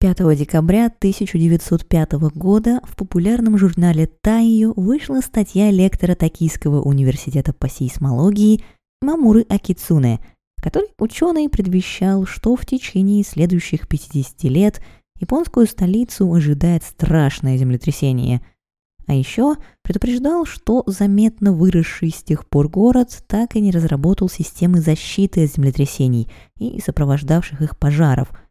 5 декабря 1905 года в популярном журнале «Тайю» вышла статья лектора Токийского университета по сейсмологии Мамуры Акицуне, в которой ученый предвещал, что в течение следующих 50 лет японскую столицу ожидает страшное землетрясение. А еще предупреждал, что заметно выросший с тех пор город так и не разработал системы защиты от землетрясений и сопровождавших их пожаров –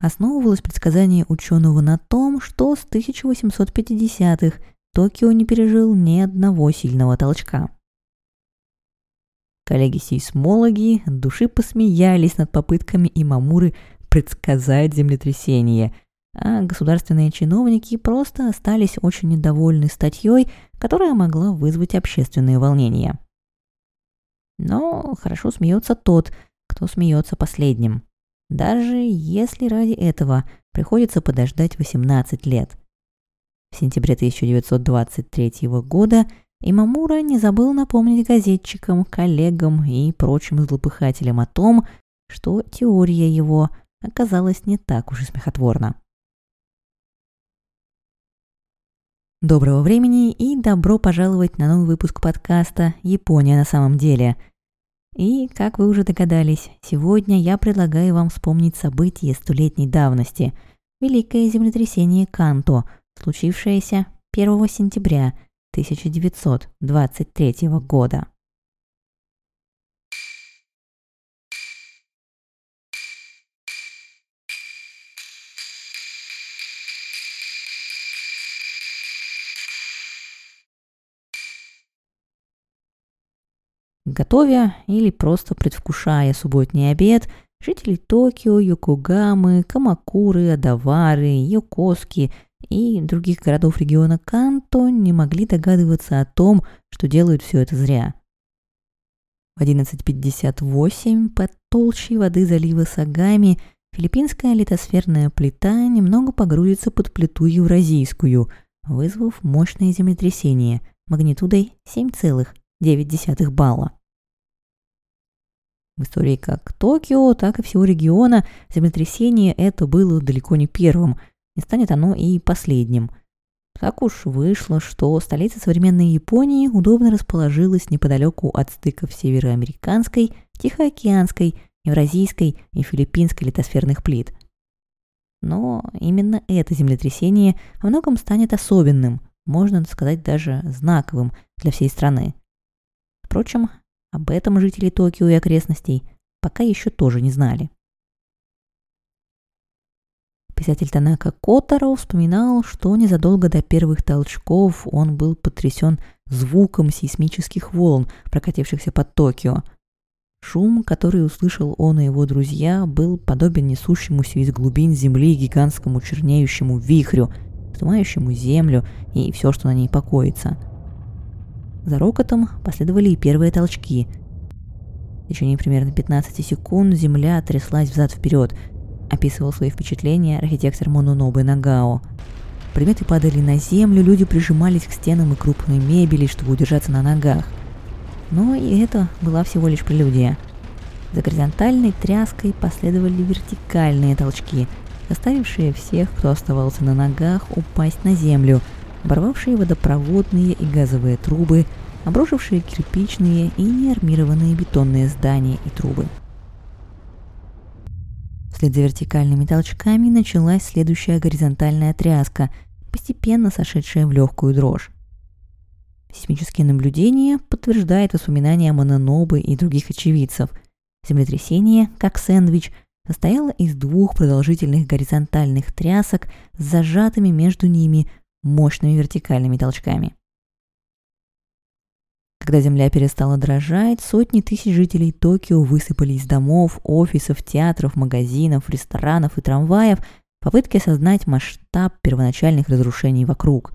основывалось предсказание ученого на том, что с 1850-х Токио не пережил ни одного сильного толчка. Коллеги-сейсмологи души посмеялись над попытками Имамуры предсказать землетрясение, а государственные чиновники просто остались очень недовольны статьей, которая могла вызвать общественные волнения. Но хорошо смеется тот, кто смеется последним даже если ради этого приходится подождать 18 лет. В сентябре 1923 года Имамура не забыл напомнить газетчикам, коллегам и прочим злопыхателям о том, что теория его оказалась не так уж и смехотворна. Доброго времени и добро пожаловать на новый выпуск подкаста «Япония на самом деле», и, как вы уже догадались, сегодня я предлагаю вам вспомнить событие столетней давности – Великое землетрясение Канто, случившееся 1 сентября 1923 года. Готовя или просто предвкушая субботний обед, жители Токио, Йокогамы, Камакуры, Адавары, Йокоски и других городов региона Канто не могли догадываться о том, что делают все это зря. В 11.58 под толщей воды залива Сагами филиппинская литосферная плита немного погрузится под плиту евразийскую, вызвав мощное землетрясение магнитудой 7,9 балла. В истории как Токио, так и всего региона землетрясение это было далеко не первым, не станет оно и последним. Так уж вышло, что столица современной Японии удобно расположилась неподалеку от стыков североамериканской, тихоокеанской, евразийской и филиппинской литосферных плит. Но именно это землетрясение во многом станет особенным, можно сказать даже знаковым для всей страны. Впрочем, об этом жители Токио и окрестностей пока еще тоже не знали. Писатель Танака Котаро вспоминал, что незадолго до первых толчков он был потрясен звуком сейсмических волн, прокатившихся под Токио. Шум, который услышал он и его друзья, был подобен несущемуся из глубин земли гигантскому чернеющему вихрю, вздымающему землю и все, что на ней покоится – за рокотом последовали и первые толчки. В течение примерно 15 секунд земля тряслась взад-вперед, описывал свои впечатления архитектор Мононобе Нагао. Предметы падали на землю, люди прижимались к стенам и крупной мебели, чтобы удержаться на ногах. Но и это была всего лишь прелюдия. За горизонтальной тряской последовали вертикальные толчки, заставившие всех, кто оставался на ногах, упасть на землю – оборвавшие водопроводные и газовые трубы, обрушившие кирпичные и неармированные бетонные здания и трубы. Вслед за вертикальными толчками началась следующая горизонтальная тряска, постепенно сошедшая в легкую дрожь. Сейсмические наблюдения подтверждают воспоминания Мононобы и других очевидцев. Землетрясение, как сэндвич, состояло из двух продолжительных горизонтальных трясок с зажатыми между ними мощными вертикальными толчками. Когда земля перестала дрожать, сотни тысяч жителей Токио высыпали из домов, офисов, театров, магазинов, ресторанов и трамваев в попытке осознать масштаб первоначальных разрушений вокруг.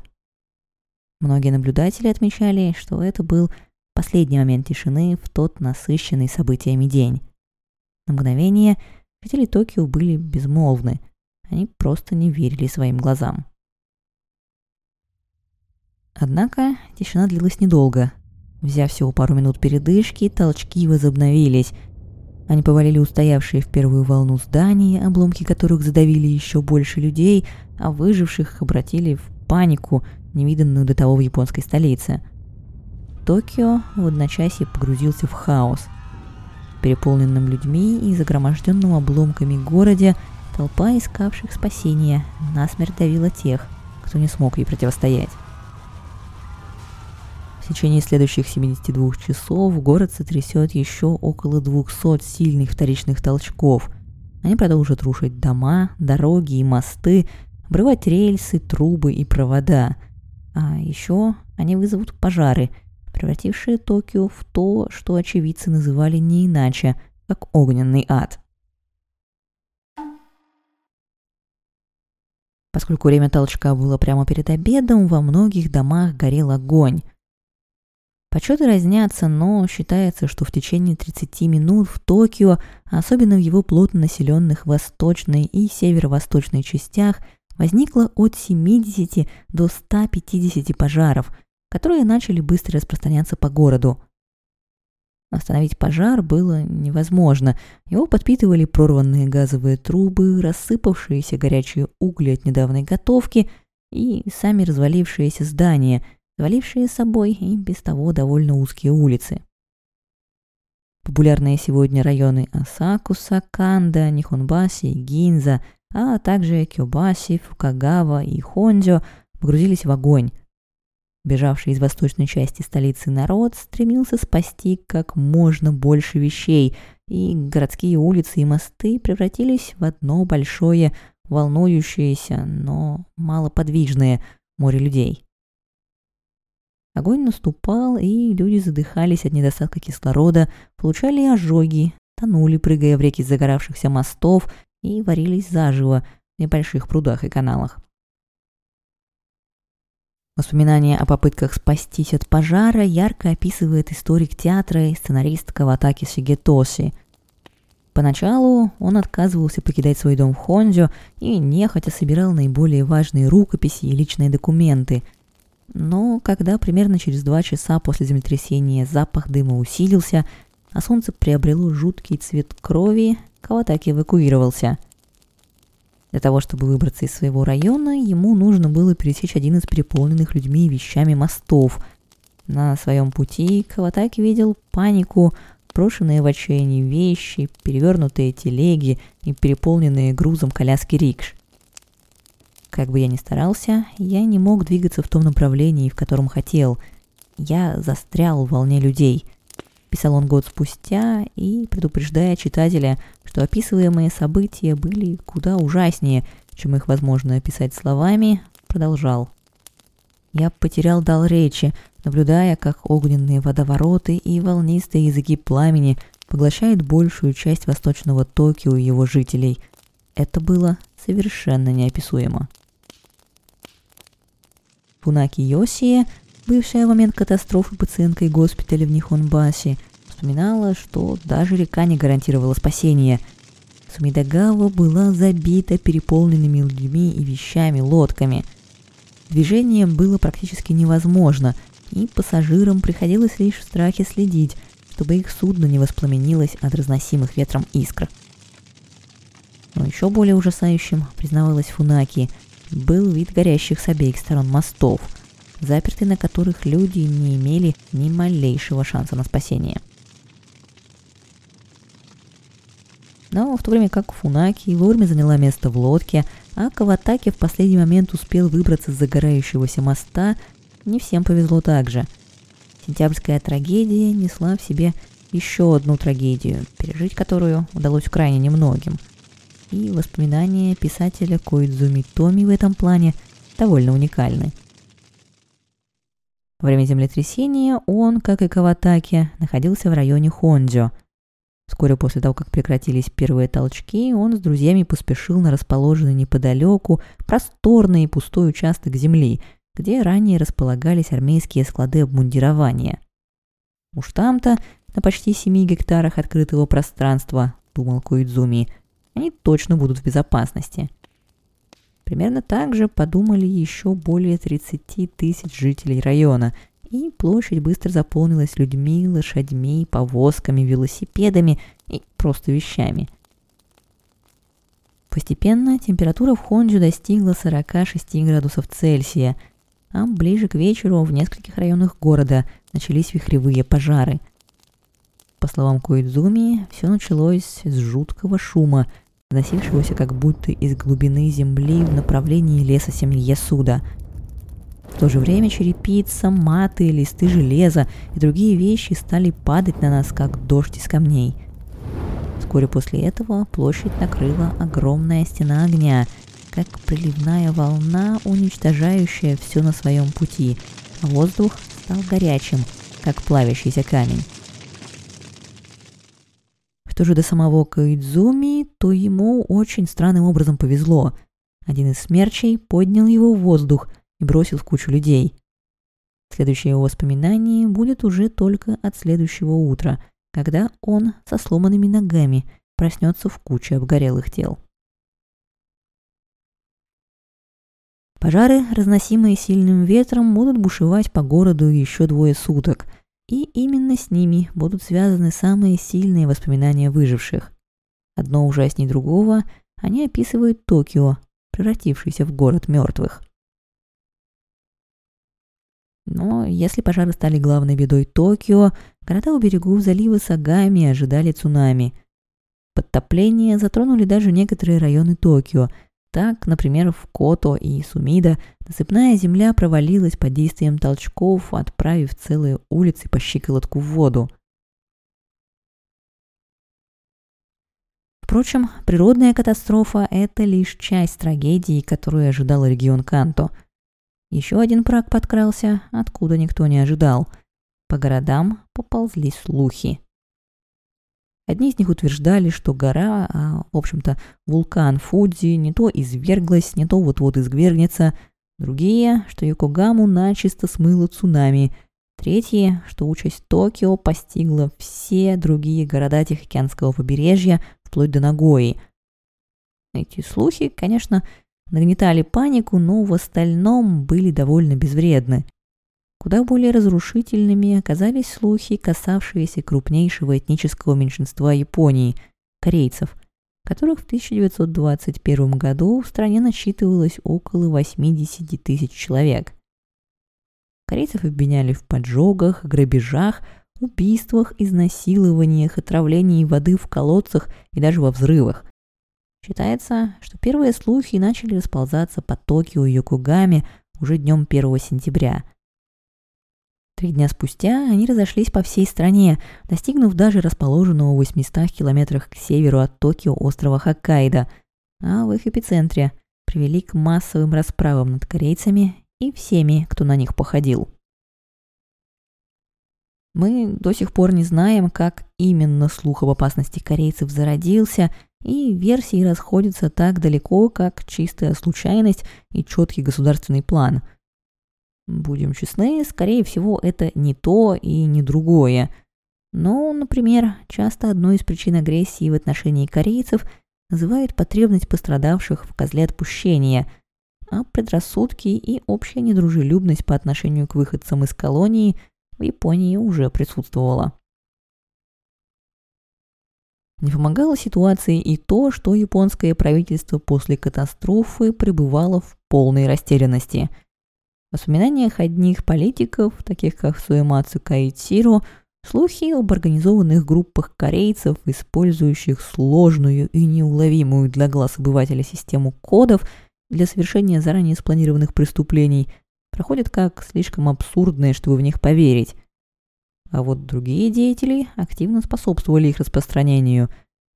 Многие наблюдатели отмечали, что это был последний момент тишины в тот насыщенный событиями день. На мгновение жители Токио были безмолвны, они просто не верили своим глазам. Однако тишина длилась недолго. Взяв всего пару минут передышки, толчки возобновились. Они повалили устоявшие в первую волну здания, обломки которых задавили еще больше людей, а выживших обратили в панику, невиданную до того в японской столице. Токио в одночасье погрузился в хаос. В переполненном людьми и загроможденном обломками городе толпа искавших спасения насмерть давила тех, кто не смог ей противостоять. В течение следующих 72 часов город сотрясет еще около 200 сильных вторичных толчков. Они продолжат рушить дома, дороги и мосты, обрывать рельсы, трубы и провода. А еще они вызовут пожары, превратившие Токио в то, что очевидцы называли не иначе, как огненный ад. Поскольку время толчка было прямо перед обедом, во многих домах горел огонь. Подсчеты разнятся, но считается, что в течение 30 минут в Токио, особенно в его плотно населенных восточной и северо-восточной частях, возникло от 70 до 150 пожаров, которые начали быстро распространяться по городу. Остановить пожар было невозможно. Его подпитывали прорванные газовые трубы, рассыпавшиеся горячие угли от недавней готовки и сами развалившиеся здания – завалившие собой и без того довольно узкие улицы. Популярные сегодня районы Асакуса, Канда, Нихонбаси Гинза, а также Кёбаси, Фукагава и Хондзё погрузились в огонь. Бежавший из восточной части столицы народ стремился спасти как можно больше вещей, и городские улицы и мосты превратились в одно большое, волнующееся, но малоподвижное море людей. Огонь наступал, и люди задыхались от недостатка кислорода, получали ожоги, тонули, прыгая в реки загоравшихся мостов и варились заживо в небольших прудах и каналах. Воспоминания о попытках спастись от пожара ярко описывает историк театра и сценарист Каватаки Сигетоси. Поначалу он отказывался покидать свой дом в Хонзё и нехотя собирал наиболее важные рукописи и личные документы – но когда примерно через два часа после землетрясения запах дыма усилился, а солнце приобрело жуткий цвет крови, Каватаки эвакуировался. Для того, чтобы выбраться из своего района, ему нужно было пересечь один из переполненных людьми и вещами мостов. На своем пути Каватаки видел панику, брошенные в отчаянии вещи, перевернутые телеги и переполненные грузом коляски рикш. Как бы я ни старался, я не мог двигаться в том направлении, в котором хотел. Я застрял в волне людей. Писал он год спустя и, предупреждая читателя, что описываемые события были куда ужаснее, чем их возможно описать словами, продолжал. Я потерял дал речи, наблюдая, как огненные водовороты и волнистые языки пламени поглощают большую часть восточного Токио и его жителей. Это было совершенно неописуемо. Пунаки Йосия, бывшая в момент катастрофы пациенткой госпиталя в Нихонбасе, вспоминала, что даже река не гарантировала спасения. Сумидагава была забита переполненными людьми и вещами, лодками. Движение было практически невозможно, и пассажирам приходилось лишь в страхе следить, чтобы их судно не воспламенилось от разносимых ветром искр. Но еще более ужасающим, признавалась Фунаки – был вид горящих с обеих сторон мостов, запертые на которых люди не имели ни малейшего шанса на спасение. Но в то время как Фунаки вовремя заняла место в лодке, а Каватаки в последний момент успел выбраться с загорающегося моста, не всем повезло так же. Сентябрьская трагедия несла в себе еще одну трагедию, пережить которую удалось крайне немногим – и воспоминания писателя Коидзуми Томи в этом плане довольно уникальны. Во время землетрясения он, как и Каватаки, находился в районе Хондзё. Вскоре после того, как прекратились первые толчки, он с друзьями поспешил на расположенный неподалеку просторный и пустой участок земли, где ранее располагались армейские склады обмундирования. Уж там-то, на почти 7 гектарах открытого пространства, думал Коидзуми, они точно будут в безопасности. Примерно так же подумали еще более 30 тысяч жителей района, и площадь быстро заполнилась людьми, лошадьми, повозками, велосипедами и просто вещами. Постепенно температура в Хонджу достигла 46 градусов Цельсия, а ближе к вечеру в нескольких районах города начались вихревые пожары. По словам Коидзуми, все началось с жуткого шума, доносившегося как будто из глубины земли в направлении леса семьи Ясуда – в то же время черепица, маты, листы железа и другие вещи стали падать на нас, как дождь из камней. Вскоре после этого площадь накрыла огромная стена огня, как приливная волна, уничтожающая все на своем пути, а воздух стал горячим, как плавящийся камень. Что же до самого Каидзуми, то ему очень странным образом повезло. Один из смерчей поднял его в воздух – и бросил в кучу людей. Следующее его воспоминание будет уже только от следующего утра, когда он со сломанными ногами проснется в куче обгорелых тел. Пожары, разносимые сильным ветром, будут бушевать по городу еще двое суток, и именно с ними будут связаны самые сильные воспоминания выживших. Одно ужаснее другого, они описывают Токио, превратившийся в город мертвых. Но если пожары стали главной бедой Токио, города у берегов залива Сагами ожидали цунами. Подтопления затронули даже некоторые районы Токио. Так, например, в Кото и Сумида насыпная земля провалилась под действием толчков, отправив целые улицы по щиколотку в воду. Впрочем, природная катастрофа – это лишь часть трагедии, которую ожидал регион Канто – еще один праг подкрался, откуда никто не ожидал. По городам поползли слухи. Одни из них утверждали, что гора, а, в общем-то, вулкан Фудзи не то изверглась, не то вот-вот извергнется. Другие, что Йокогаму начисто смыло цунами. Третьи, что участь Токио постигла все другие города Тихоокеанского побережья, вплоть до Нагои. Эти слухи, конечно, нагнетали панику, но в остальном были довольно безвредны. Куда более разрушительными оказались слухи, касавшиеся крупнейшего этнического меньшинства Японии – корейцев, которых в 1921 году в стране насчитывалось около 80 тысяч человек. Корейцев обвиняли в поджогах, грабежах, убийствах, изнасилованиях, отравлении воды в колодцах и даже во взрывах. Считается, что первые слухи начали расползаться по Токио и Йокогаме уже днем 1 сентября. Три дня спустя они разошлись по всей стране, достигнув даже расположенного в 800 километрах к северу от Токио острова Хоккайдо, а в их эпицентре привели к массовым расправам над корейцами и всеми, кто на них походил. Мы до сих пор не знаем, как именно слух об опасности корейцев зародился и версии расходятся так далеко, как чистая случайность и четкий государственный план. Будем честны, скорее всего, это не то и не другое. Но, например, часто одной из причин агрессии в отношении корейцев называют потребность пострадавших в козле отпущения, а предрассудки и общая недружелюбность по отношению к выходцам из колонии в Японии уже присутствовала. Не помогало ситуации и то, что японское правительство после катастрофы пребывало в полной растерянности. Воспоминаниях одних политиков, таких как Суэмацу Каитсиро, слухи об организованных группах корейцев, использующих сложную и неуловимую для глаз обывателя систему кодов для совершения заранее спланированных преступлений, проходят как слишком абсурдные, чтобы в них поверить а вот другие деятели активно способствовали их распространению.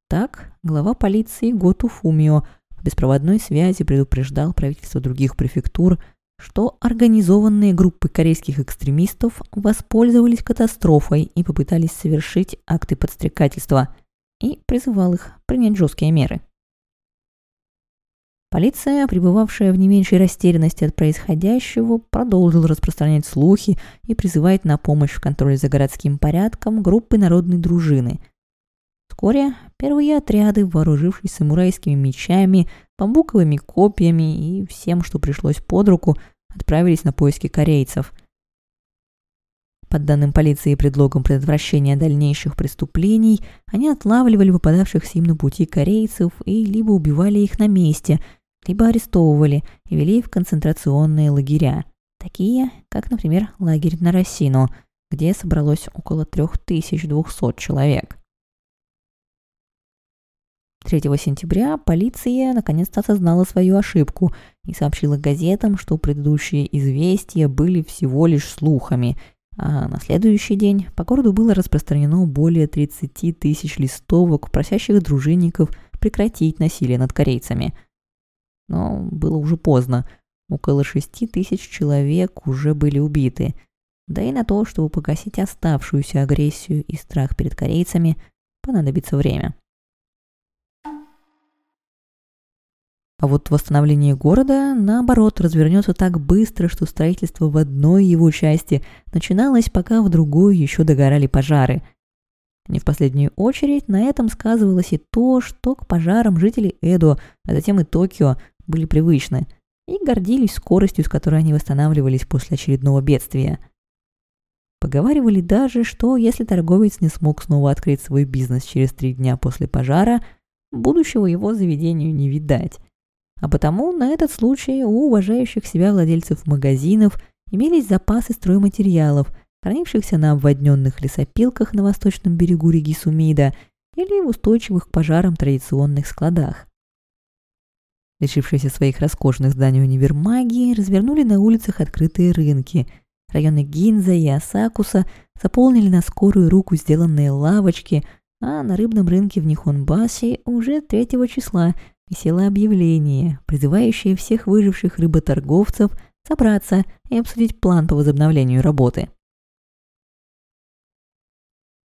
Так, глава полиции Готу Фумио в беспроводной связи предупреждал правительство других префектур, что организованные группы корейских экстремистов воспользовались катастрофой и попытались совершить акты подстрекательства, и призывал их принять жесткие меры. Полиция, пребывавшая в не меньшей растерянности от происходящего, продолжила распространять слухи и призывать на помощь в контроле за городским порядком группы народной дружины. Вскоре первые отряды, вооружившись самурайскими мечами, бамбуковыми копьями и всем, что пришлось под руку, отправились на поиски корейцев. Под данным полиции предлогом предотвращения дальнейших преступлений, они отлавливали выпадавших им на пути корейцев и либо убивали их на месте, либо арестовывали и вели в концентрационные лагеря, такие, как, например, лагерь на Росину, где собралось около 3200 человек. 3 сентября полиция наконец-то осознала свою ошибку и сообщила газетам, что предыдущие известия были всего лишь слухами – а на следующий день по городу было распространено более 30 тысяч листовок, просящих дружинников прекратить насилие над корейцами. Но было уже поздно. Около 6 тысяч человек уже были убиты. Да и на то, чтобы погасить оставшуюся агрессию и страх перед корейцами, понадобится время. А вот восстановление города, наоборот, развернется так быстро, что строительство в одной его части начиналось, пока в другой еще догорали пожары. Не в последнюю очередь на этом сказывалось и то, что к пожарам жители Эдо, а затем и Токио, были привычны и гордились скоростью, с которой они восстанавливались после очередного бедствия. Поговаривали даже, что если торговец не смог снова открыть свой бизнес через три дня после пожара, будущего его заведению не видать. А потому на этот случай у уважающих себя владельцев магазинов имелись запасы стройматериалов, хранившихся на обводненных лесопилках на восточном берегу реки Сумида или в устойчивых к пожарам традиционных складах. Лишившиеся своих роскошных зданий универмаги развернули на улицах открытые рынки. Районы Гинза и Асакуса заполнили на скорую руку сделанные лавочки, а на рыбном рынке в Нихонбасе уже 3 числа висело объявление, призывающее всех выживших рыботорговцев собраться и обсудить план по возобновлению работы.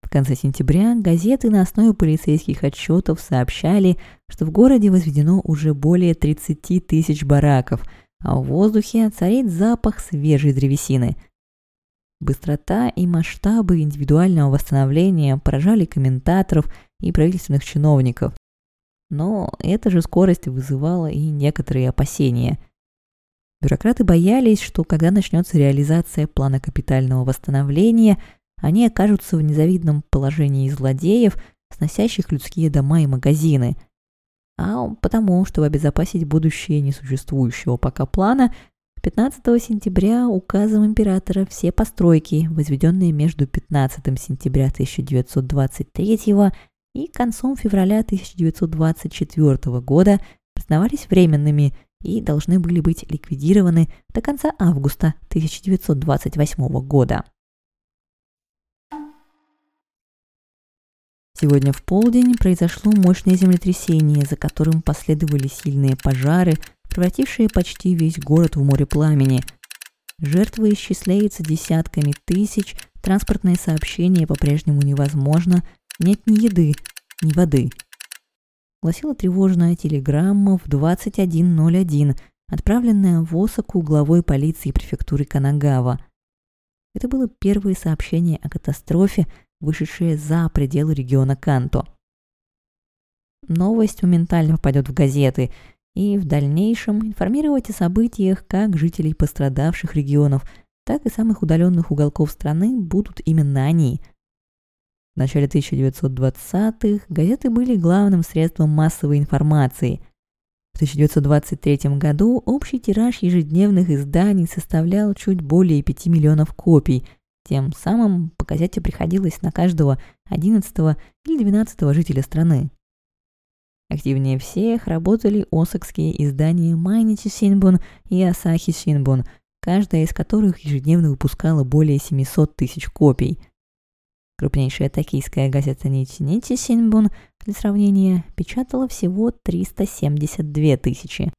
В конце сентября газеты на основе полицейских отчетов сообщали, что в городе возведено уже более 30 тысяч бараков, а в воздухе царит запах свежей древесины. Быстрота и масштабы индивидуального восстановления поражали комментаторов и правительственных чиновников. Но эта же скорость вызывала и некоторые опасения. Бюрократы боялись, что когда начнется реализация плана капитального восстановления, они окажутся в незавидном положении злодеев, сносящих людские дома и магазины. А потому, чтобы обезопасить будущее несуществующего пока плана, 15 сентября указом императора все постройки, возведенные между 15 сентября 1923 и к концу февраля 1924 года признавались временными и должны были быть ликвидированы до конца августа 1928 года. Сегодня в полдень произошло мощное землетрясение, за которым последовали сильные пожары, превратившие почти весь город в море пламени. Жертвы исчисляются десятками тысяч, транспортное сообщение по-прежнему невозможно, нет ни еды, ни воды. Гласила тревожная телеграмма в 21.01, отправленная в Осаку главой полиции префектуры Канагава. Это было первое сообщение о катастрофе, вышедшее за пределы региона Канто. Новость моментально попадет в газеты, и в дальнейшем информировать о событиях как жителей пострадавших регионов, так и самых удаленных уголков страны будут именно они – в начале 1920-х газеты были главным средством массовой информации. В 1923 году общий тираж ежедневных изданий составлял чуть более 5 миллионов копий, тем самым по газете приходилось на каждого 11 или 12 жителя страны. Активнее всех работали осакские издания Майничи Синбун и Асахи Синбун, каждая из которых ежедневно выпускала более 700 тысяч копий – Крупнейшая токийская газета Нити Синбун для сравнения печатала всего 372 тысячи.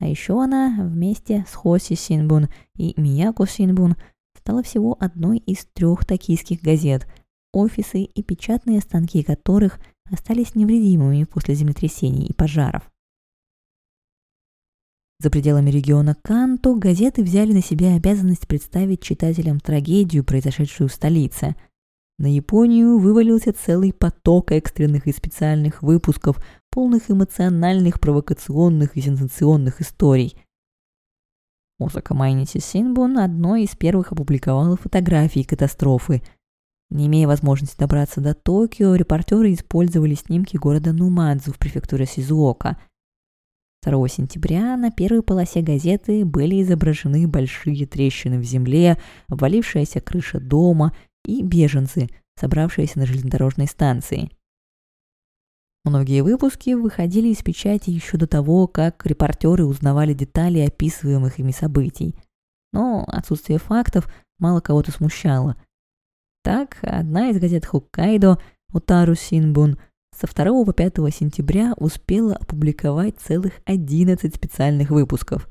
А еще она вместе с Хоси Синбун и Мияко Синбун стала всего одной из трех токийских газет, офисы и печатные станки которых остались невредимыми после землетрясений и пожаров. За пределами региона Канто газеты взяли на себя обязанность представить читателям трагедию, произошедшую в столице – на Японию вывалился целый поток экстренных и специальных выпусков, полных эмоциональных, провокационных и сенсационных историй. Осака Майнити Синбун одной из первых опубликовала фотографии катастрофы. Не имея возможности добраться до Токио, репортеры использовали снимки города Нумадзу в префектуре Сизуока. 2 сентября на первой полосе газеты были изображены большие трещины в земле, обвалившаяся крыша дома и беженцы, собравшиеся на железнодорожной станции. Многие выпуски выходили из печати еще до того, как репортеры узнавали детали описываемых ими событий. Но отсутствие фактов мало кого-то смущало. Так, одна из газет Хоккайдо, Утару Синбун, со 2 по 5 сентября успела опубликовать целых 11 специальных выпусков.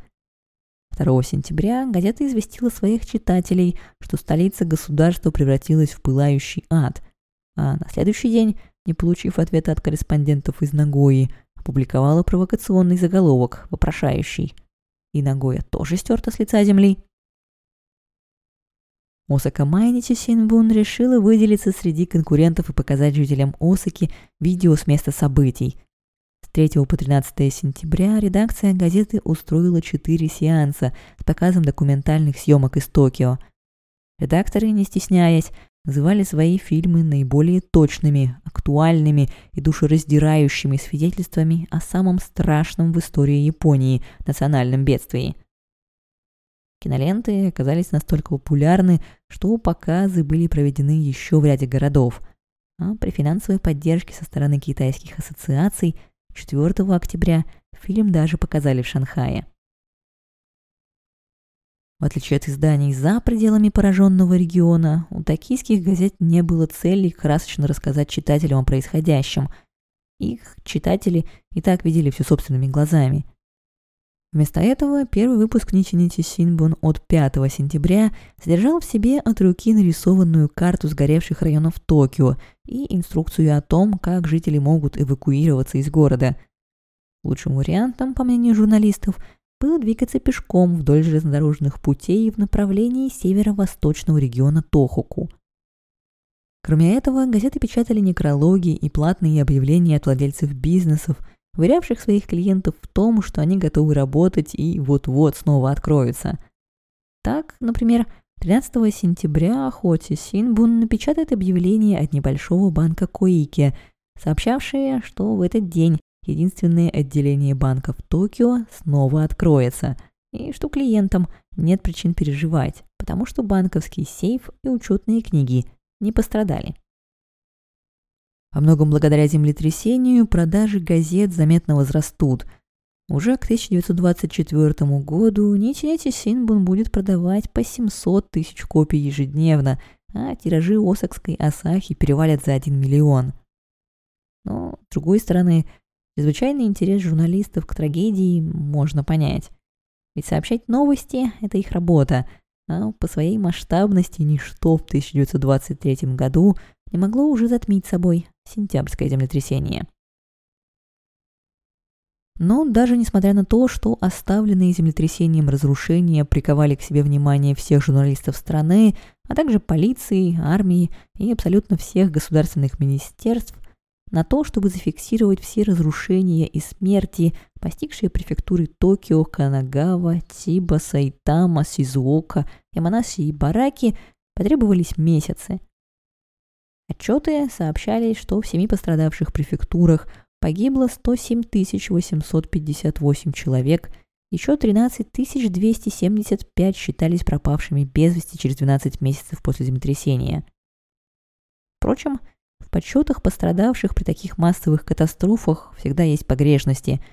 2 сентября газета известила своих читателей, что столица государства превратилась в пылающий ад, а на следующий день не получив ответа от корреспондентов из Нагои, опубликовала провокационный заголовок, вопрошающий. И Нагоя тоже стерта с лица земли. Осака Майничи Синбун решила выделиться среди конкурентов и показать жителям Осаки видео с места событий. С 3 по 13 сентября редакция газеты устроила четыре сеанса с показом документальных съемок из Токио. Редакторы, не стесняясь, называли свои фильмы наиболее точными, актуальными и душераздирающими свидетельствами о самом страшном в истории Японии национальном бедствии. Киноленты оказались настолько популярны, что показы были проведены еще в ряде городов, а при финансовой поддержке со стороны китайских ассоциаций 4 октября фильм даже показали в Шанхае. В отличие от изданий за пределами пораженного региона, у токийских газет не было цели красочно рассказать читателям о происходящем. Их читатели и так видели все собственными глазами. Вместо этого первый выпуск Ничи-Ничи Синбун от 5 сентября содержал в себе от руки нарисованную карту сгоревших районов Токио и инструкцию о том, как жители могут эвакуироваться из города. Лучшим вариантом, по мнению журналистов, было двигаться пешком вдоль железнодорожных путей в направлении северо-восточного региона Тохоку. Кроме этого, газеты печатали некрологи и платные объявления от владельцев бизнесов, уверявших своих клиентов в том, что они готовы работать и вот-вот снова откроются. Так, например, 13 сентября Хоти Синбун напечатает объявление от небольшого банка Коики, сообщавшее, что в этот день единственное отделение банка в Токио снова откроется, и что клиентам нет причин переживать, потому что банковский сейф и учетные книги не пострадали. Во многом благодаря землетрясению продажи газет заметно возрастут. Уже к 1924 году Ничинети Синбун будет продавать по 700 тысяч копий ежедневно, а тиражи Осакской Асахи перевалят за 1 миллион. Но, с другой стороны, Чрезвычайный интерес журналистов к трагедии можно понять. Ведь сообщать новости – это их работа, а по своей масштабности ничто в 1923 году не могло уже затмить собой сентябрьское землетрясение. Но даже несмотря на то, что оставленные землетрясением разрушения приковали к себе внимание всех журналистов страны, а также полиции, армии и абсолютно всех государственных министерств, на то, чтобы зафиксировать все разрушения и смерти, постигшие префектуры Токио, Канагава, Тиба, Сайтама, Сизуока, Яманаси и Бараки, потребовались месяцы. Отчеты сообщали, что в семи пострадавших префектурах погибло 107 858 человек, еще 13 275 считались пропавшими без вести через 12 месяцев после землетрясения. Впрочем, в подсчетах пострадавших при таких массовых катастрофах всегда есть погрешности,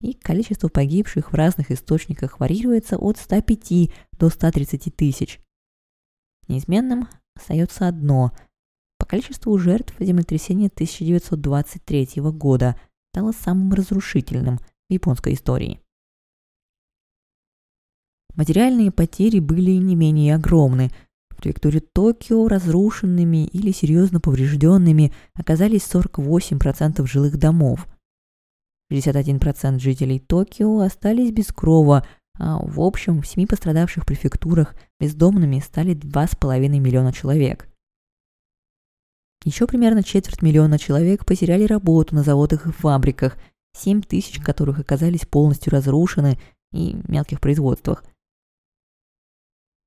и количество погибших в разных источниках варьируется от 105 до 130 тысяч. Неизменным остается одно. По количеству жертв землетрясение 1923 года стало самым разрушительным в японской истории. Материальные потери были не менее огромны – префектуре Токио разрушенными или серьезно поврежденными оказались 48% жилых домов. 61% жителей Токио остались без крова, а в общем в семи пострадавших префектурах бездомными стали 2,5 миллиона человек. Еще примерно четверть миллиона человек потеряли работу на заводах и фабриках, 7 тысяч которых оказались полностью разрушены и мелких производствах.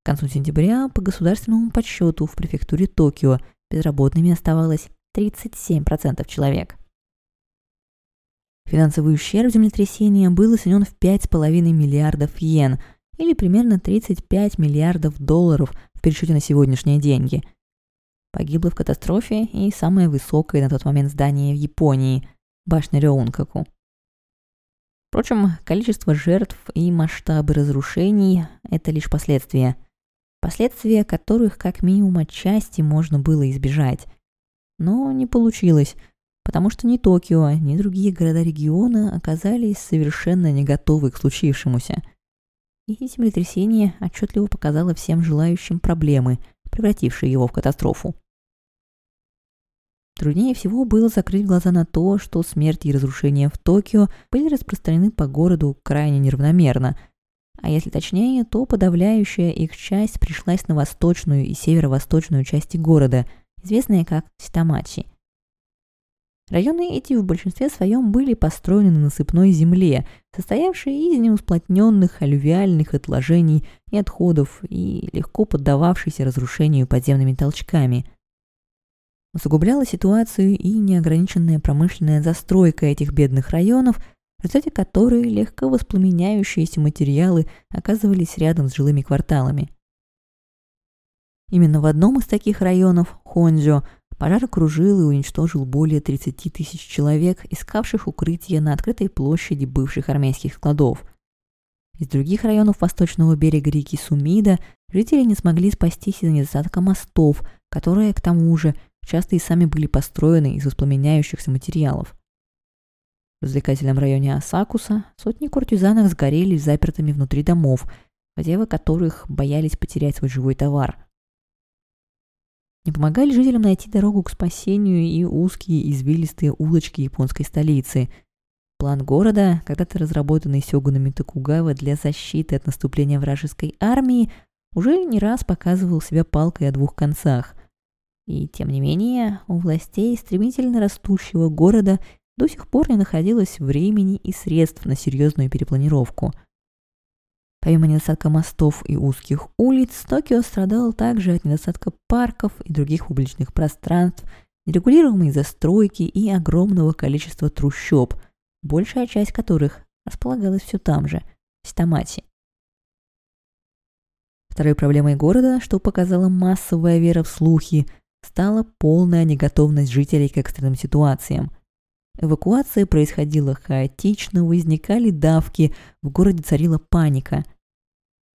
К концу сентября по государственному подсчету в префектуре Токио безработными оставалось 37% человек. Финансовый ущерб землетрясения был оценен в 5,5 миллиардов йен или примерно 35 миллиардов долларов в пересчете на сегодняшние деньги. Погибло в катастрофе и самое высокое на тот момент здание в Японии – башня Рёункаку. Впрочем, количество жертв и масштабы разрушений – это лишь последствия. Последствия которых как минимум отчасти можно было избежать. Но не получилось – потому что ни Токио, ни другие города региона оказались совершенно не готовы к случившемуся. И землетрясение отчетливо показало всем желающим проблемы, превратившие его в катастрофу. Труднее всего было закрыть глаза на то, что смерти и разрушения в Токио были распространены по городу крайне неравномерно, а если точнее, то подавляющая их часть пришлась на восточную и северо-восточную части города, известные как Ситамачи – Районы эти в большинстве своем были построены на насыпной земле, состоявшей из неусплотненных алювиальных отложений и отходов и легко поддававшейся разрушению подземными толчками. Усугубляла ситуацию и неограниченная промышленная застройка этих бедных районов, в результате которой легко воспламеняющиеся материалы оказывались рядом с жилыми кварталами. Именно в одном из таких районов, Хонзё, Пожар окружил и уничтожил более 30 тысяч человек, искавших укрытие на открытой площади бывших армейских складов. Из других районов восточного берега реки Сумида жители не смогли спастись из-за недостатка мостов, которые, к тому же, часто и сами были построены из воспламеняющихся материалов. В развлекательном районе Асакуса сотни куртизанок сгорели запертыми внутри домов, хозяева которых боялись потерять свой живой товар – не помогали жителям найти дорогу к спасению и узкие извилистые улочки японской столицы. План города, когда-то разработанный сёгунами Токугава для защиты от наступления вражеской армии, уже не раз показывал себя палкой о двух концах. И тем не менее, у властей стремительно растущего города до сих пор не находилось времени и средств на серьезную перепланировку – Помимо недостатка мостов и узких улиц, Токио страдал также от недостатка парков и других публичных пространств, нерегулируемой застройки и огромного количества трущоб, большая часть которых располагалась все там же, в Стамати. Второй проблемой города, что показала массовая вера в слухи, стала полная неготовность жителей к экстренным ситуациям. Эвакуация происходила хаотично, возникали давки, в городе царила паника –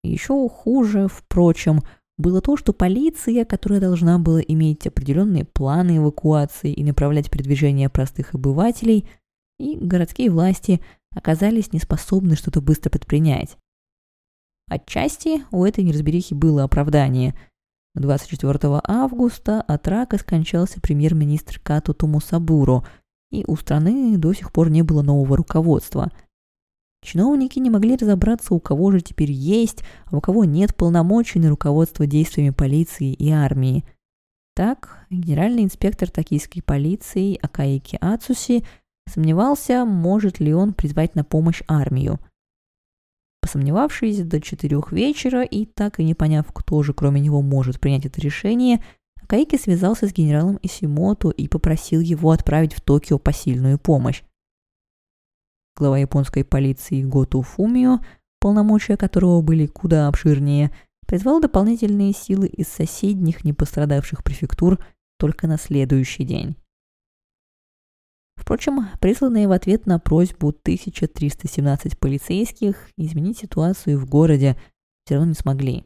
еще хуже, впрочем, было то, что полиция, которая должна была иметь определенные планы эвакуации и направлять передвижение простых обывателей, и городские власти оказались неспособны что-то быстро предпринять. Отчасти у этой неразберихи было оправдание. 24 августа от рака скончался премьер-министр Като Тумусабуро, и у страны до сих пор не было нового руководства – Чиновники не могли разобраться, у кого же теперь есть, а у кого нет полномочий на руководство действиями полиции и армии. Так, генеральный инспектор токийской полиции Акаики Ацуси сомневался, может ли он призвать на помощь армию. Посомневавшись до четырех вечера и так и не поняв, кто же кроме него может принять это решение, Акаики связался с генералом Исимото и попросил его отправить в Токио посильную помощь глава японской полиции Готу Фумио, полномочия которого были куда обширнее, призвал дополнительные силы из соседних непострадавших префектур только на следующий день. Впрочем, присланные в ответ на просьбу 1317 полицейских изменить ситуацию в городе все равно не смогли.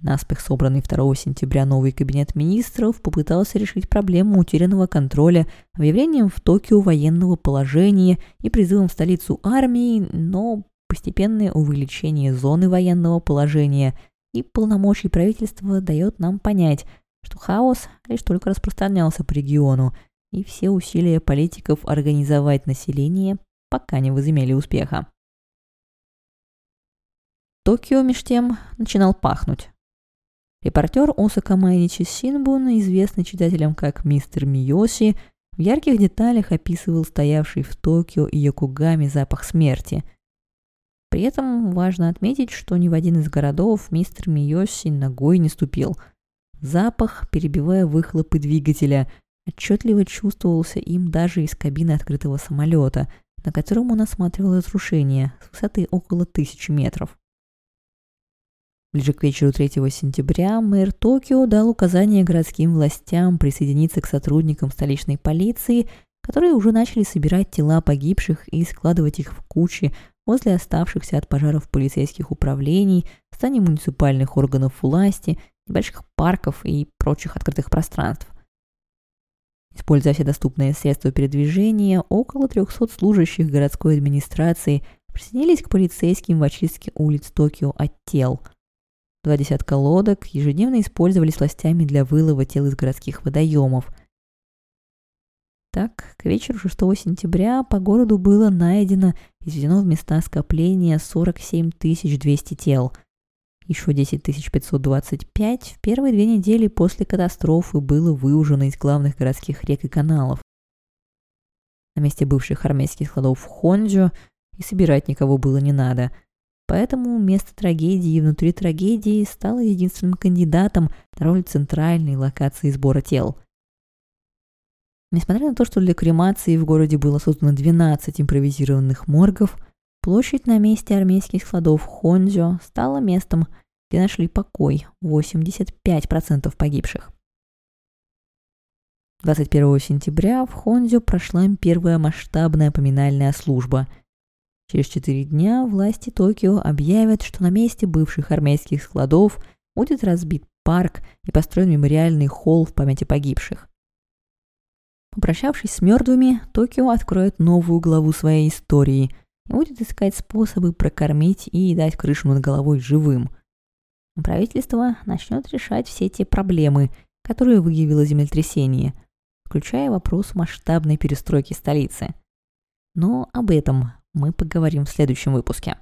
Наспех собранный 2 сентября новый кабинет министров попытался решить проблему утерянного контроля объявлением в Токио военного положения и призывом в столицу армии, но постепенное увеличение зоны военного положения и полномочий правительства дает нам понять, что хаос лишь только распространялся по региону, и все усилия политиков организовать население пока не возымели успеха. Токио меж тем начинал пахнуть. Репортер Осака Майничи Синбун, известный читателям как мистер Миоси, в ярких деталях описывал стоявший в Токио и Йокогаме запах смерти. При этом важно отметить, что ни в один из городов мистер Миоси ногой не ступил. Запах, перебивая выхлопы двигателя, отчетливо чувствовался им даже из кабины открытого самолета, на котором он осматривал разрушение с высоты около тысячи метров. Ближе к вечеру 3 сентября мэр Токио дал указание городским властям присоединиться к сотрудникам столичной полиции, которые уже начали собирать тела погибших и складывать их в кучи возле оставшихся от пожаров полицейских управлений, зданий муниципальных органов власти, небольших парков и прочих открытых пространств. Используя все доступные средства передвижения, около 300 служащих городской администрации присоединились к полицейским в очистке улиц Токио от тел – Два десятка лодок ежедневно использовались властями для вылова тел из городских водоемов. Так, к вечеру 6 сентября по городу было найдено и изведено в места скопления 47 200 тел. Еще 10 525 в первые две недели после катастрофы было выужено из главных городских рек и каналов. На месте бывших армейских складов в Хонджо и собирать никого было не надо – Поэтому место трагедии внутри трагедии стало единственным кандидатом на роль центральной локации сбора тел. Несмотря на то, что для кремации в городе было создано 12 импровизированных моргов, площадь на месте армейских складов Хонзё стала местом, где нашли покой 85% погибших. 21 сентября в Хонзё прошла первая масштабная поминальная служба – Через четыре дня власти Токио объявят, что на месте бывших армейских складов будет разбит парк и построен мемориальный холл в памяти погибших. Попрощавшись с мертвыми, Токио откроет новую главу своей истории будет искать способы прокормить и дать крышу над головой живым. Правительство начнет решать все те проблемы, которые выявило землетрясение, включая вопрос масштабной перестройки столицы. Но об этом мы поговорим в следующем выпуске.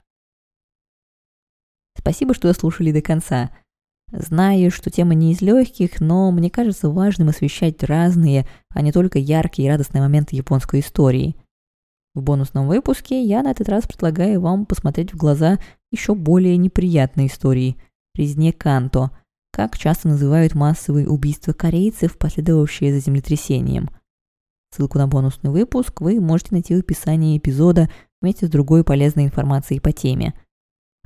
Спасибо, что дослушали до конца. Знаю, что тема не из легких, но мне кажется важным освещать разные, а не только яркие и радостные моменты японской истории. В бонусном выпуске я на этот раз предлагаю вам посмотреть в глаза еще более неприятной истории – резне Канто, как часто называют массовые убийства корейцев, последовавшие за землетрясением. Ссылку на бонусный выпуск вы можете найти в описании эпизода – вместе с другой полезной информацией по теме.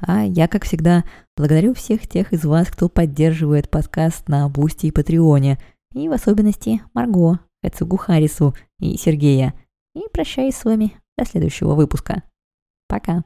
А я, как всегда, благодарю всех тех из вас, кто поддерживает подкаст на Boosty и Патреоне, и в особенности Марго, Эцугу Харису и Сергея. И прощаюсь с вами до следующего выпуска. Пока.